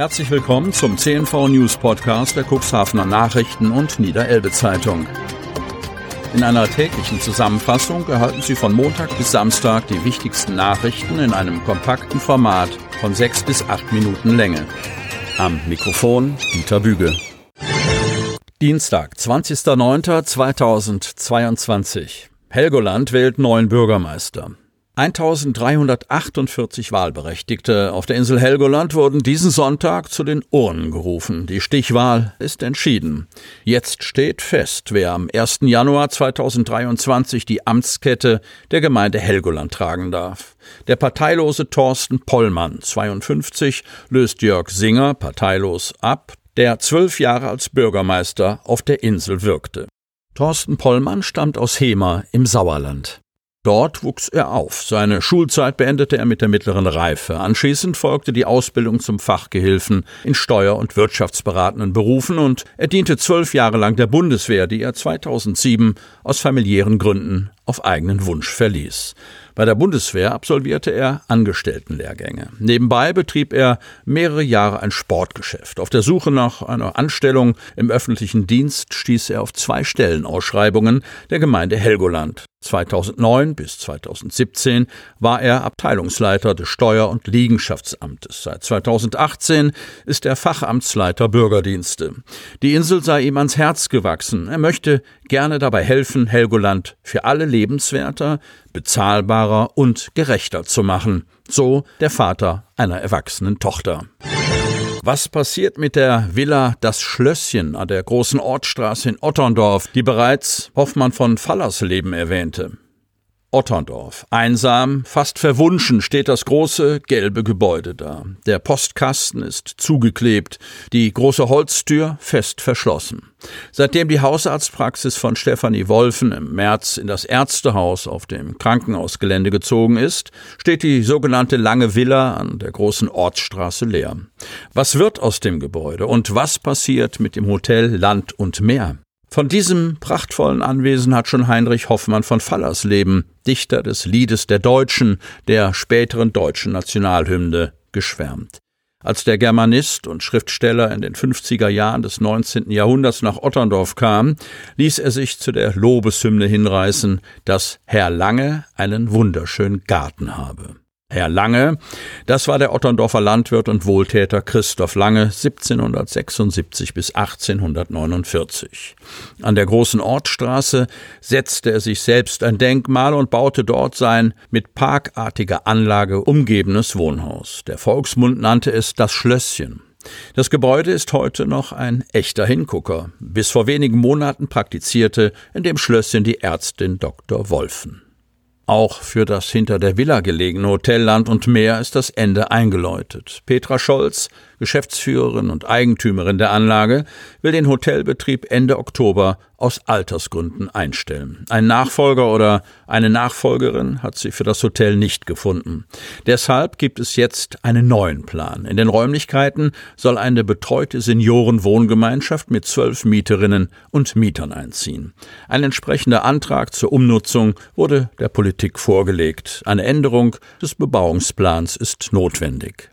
Herzlich willkommen zum CNV News Podcast der Cuxhavener Nachrichten und Niederelbe Zeitung. In einer täglichen Zusammenfassung erhalten Sie von Montag bis Samstag die wichtigsten Nachrichten in einem kompakten Format von sechs bis acht Minuten Länge. Am Mikrofon Dieter Büge. Dienstag, 20.09.2022. Helgoland wählt neuen Bürgermeister. 1348 Wahlberechtigte auf der Insel Helgoland wurden diesen Sonntag zu den Urnen gerufen. Die Stichwahl ist entschieden. Jetzt steht fest, wer am 1. Januar 2023 die Amtskette der Gemeinde Helgoland tragen darf. Der parteilose Thorsten Pollmann, 52, löst Jörg Singer, parteilos, ab, der zwölf Jahre als Bürgermeister auf der Insel wirkte. Thorsten Pollmann stammt aus Hemer im Sauerland. Dort wuchs er auf. Seine Schulzeit beendete er mit der mittleren Reife. Anschließend folgte die Ausbildung zum Fachgehilfen in steuer- und wirtschaftsberatenden Berufen und er diente zwölf Jahre lang der Bundeswehr, die er 2007 aus familiären Gründen auf eigenen Wunsch verließ. Bei der Bundeswehr absolvierte er Angestelltenlehrgänge. Nebenbei betrieb er mehrere Jahre ein Sportgeschäft. Auf der Suche nach einer Anstellung im öffentlichen Dienst stieß er auf zwei Stellenausschreibungen der Gemeinde Helgoland. 2009 bis 2017 war er Abteilungsleiter des Steuer- und Liegenschaftsamtes. Seit 2018 ist er Fachamtsleiter Bürgerdienste. Die Insel sei ihm ans Herz gewachsen. Er möchte gerne dabei helfen, Helgoland für alle lebenswerter, bezahlbarer und gerechter zu machen. So der Vater einer erwachsenen Tochter. Was passiert mit der Villa Das Schlösschen an der großen Ortsstraße in Otterndorf, die bereits Hoffmann von Fallersleben erwähnte? Otterndorf. Einsam, fast verwunschen steht das große gelbe Gebäude da. Der Postkasten ist zugeklebt, die große Holztür fest verschlossen. Seitdem die Hausarztpraxis von Stefanie Wolfen im März in das Ärztehaus auf dem Krankenhausgelände gezogen ist, steht die sogenannte Lange Villa an der großen Ortsstraße leer. Was wird aus dem Gebäude und was passiert mit dem Hotel Land und Meer? Von diesem prachtvollen Anwesen hat schon Heinrich Hoffmann von Fallersleben, Dichter des Liedes der Deutschen, der späteren deutschen Nationalhymne, geschwärmt. Als der Germanist und Schriftsteller in den 50er Jahren des 19. Jahrhunderts nach Otterndorf kam, ließ er sich zu der Lobeshymne hinreißen, dass Herr Lange einen wunderschönen Garten habe. Herr Lange, das war der Otterndorfer Landwirt und Wohltäter Christoph Lange 1776 bis 1849. An der großen Ortsstraße setzte er sich selbst ein Denkmal und baute dort sein mit parkartiger Anlage umgebenes Wohnhaus. Der Volksmund nannte es das Schlösschen. Das Gebäude ist heute noch ein echter Hingucker. Bis vor wenigen Monaten praktizierte in dem Schlösschen die Ärztin Dr. Wolfen. Auch für das hinter der Villa gelegene Hotel Land und Meer ist das Ende eingeläutet. Petra Scholz, Geschäftsführerin und Eigentümerin der Anlage, will den Hotelbetrieb Ende Oktober aus Altersgründen einstellen. Ein Nachfolger oder eine Nachfolgerin hat sie für das Hotel nicht gefunden. Deshalb gibt es jetzt einen neuen Plan. In den Räumlichkeiten soll eine betreute Seniorenwohngemeinschaft mit zwölf Mieterinnen und Mietern einziehen. Ein entsprechender Antrag zur Umnutzung wurde der Politik vorgelegt. Eine Änderung des Bebauungsplans ist notwendig.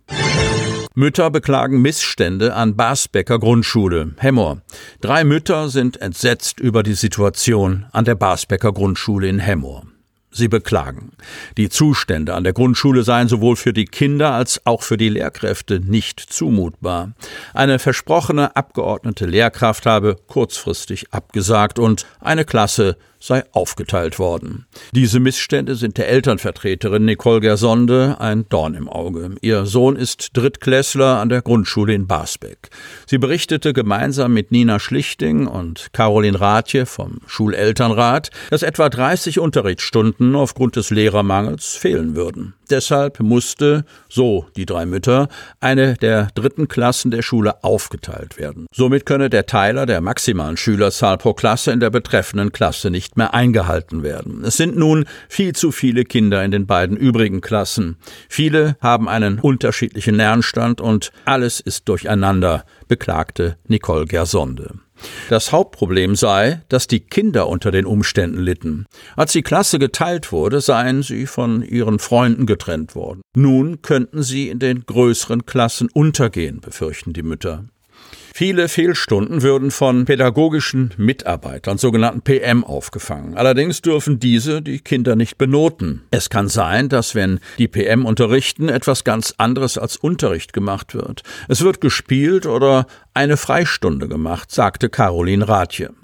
Mütter beklagen Missstände an Basbecker Grundschule. Hemmoor. Drei Mütter sind entsetzt über die Situation an der Basbecker Grundschule in Hemmoor. Sie beklagen. Die Zustände an der Grundschule seien sowohl für die Kinder als auch für die Lehrkräfte nicht zumutbar. Eine versprochene abgeordnete Lehrkraft habe kurzfristig abgesagt und eine Klasse sei aufgeteilt worden. Diese Missstände sind der Elternvertreterin Nicole Gersonde ein Dorn im Auge. Ihr Sohn ist Drittklässler an der Grundschule in Basbeck. Sie berichtete gemeinsam mit Nina Schlichting und Caroline Rathje vom Schulelternrat, dass etwa 30 Unterrichtsstunden aufgrund des Lehrermangels fehlen würden. Deshalb musste, so die drei Mütter, eine der dritten Klassen der Schule aufgeteilt werden. Somit könne der Teiler der maximalen Schülerzahl pro Klasse in der betreffenden Klasse nicht nicht mehr eingehalten werden. Es sind nun viel zu viele Kinder in den beiden übrigen Klassen. Viele haben einen unterschiedlichen Lernstand und alles ist durcheinander, beklagte Nicole Gersonde. Das Hauptproblem sei, dass die Kinder unter den Umständen litten. Als die Klasse geteilt wurde, seien sie von ihren Freunden getrennt worden. Nun könnten sie in den größeren Klassen untergehen, befürchten die Mütter. Viele Fehlstunden würden von pädagogischen Mitarbeitern, sogenannten PM, aufgefangen. Allerdings dürfen diese die Kinder nicht benoten. Es kann sein, dass wenn die PM unterrichten, etwas ganz anderes als Unterricht gemacht wird. Es wird gespielt oder eine Freistunde gemacht, sagte Caroline Rathje.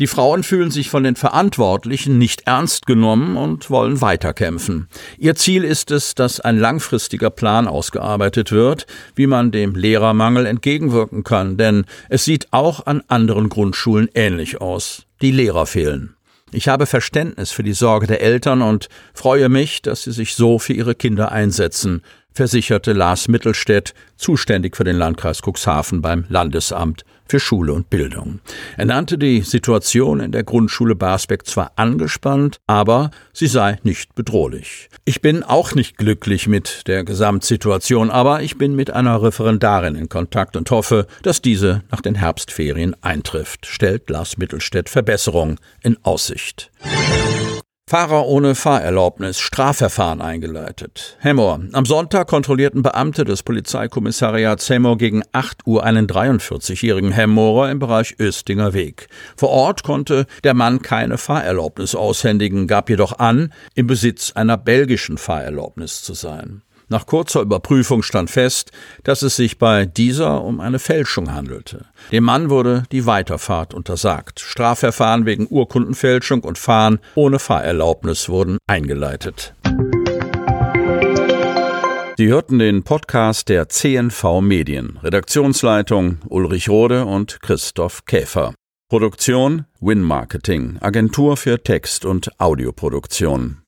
Die Frauen fühlen sich von den Verantwortlichen nicht ernst genommen und wollen weiterkämpfen. Ihr Ziel ist es, dass ein langfristiger Plan ausgearbeitet wird, wie man dem Lehrermangel entgegenwirken kann, denn es sieht auch an anderen Grundschulen ähnlich aus. Die Lehrer fehlen. Ich habe Verständnis für die Sorge der Eltern und freue mich, dass sie sich so für ihre Kinder einsetzen, versicherte Lars Mittelstädt, zuständig für den Landkreis Cuxhaven beim Landesamt für Schule und Bildung. Er nannte die Situation in der Grundschule Barsbeck zwar angespannt, aber sie sei nicht bedrohlich. Ich bin auch nicht glücklich mit der Gesamtsituation, aber ich bin mit einer Referendarin in Kontakt und hoffe, dass diese nach den Herbstferien eintrifft, stellt Lars Mittelstädt Verbesserung in Aussicht. Fahrer ohne Fahrerlaubnis, Strafverfahren eingeleitet. Hemmoor. Am Sonntag kontrollierten Beamte des Polizeikommissariats Hemmoor gegen 8 Uhr einen 43-jährigen Hemmoorer im Bereich Östinger Weg. Vor Ort konnte der Mann keine Fahrerlaubnis aushändigen, gab jedoch an, im Besitz einer belgischen Fahrerlaubnis zu sein. Nach kurzer Überprüfung stand fest, dass es sich bei dieser um eine Fälschung handelte. Dem Mann wurde die Weiterfahrt untersagt. Strafverfahren wegen Urkundenfälschung und Fahren ohne Fahrerlaubnis wurden eingeleitet. Sie hörten den Podcast der CNV Medien. Redaktionsleitung Ulrich Rode und Christoph Käfer. Produktion Win Marketing, Agentur für Text- und Audioproduktion.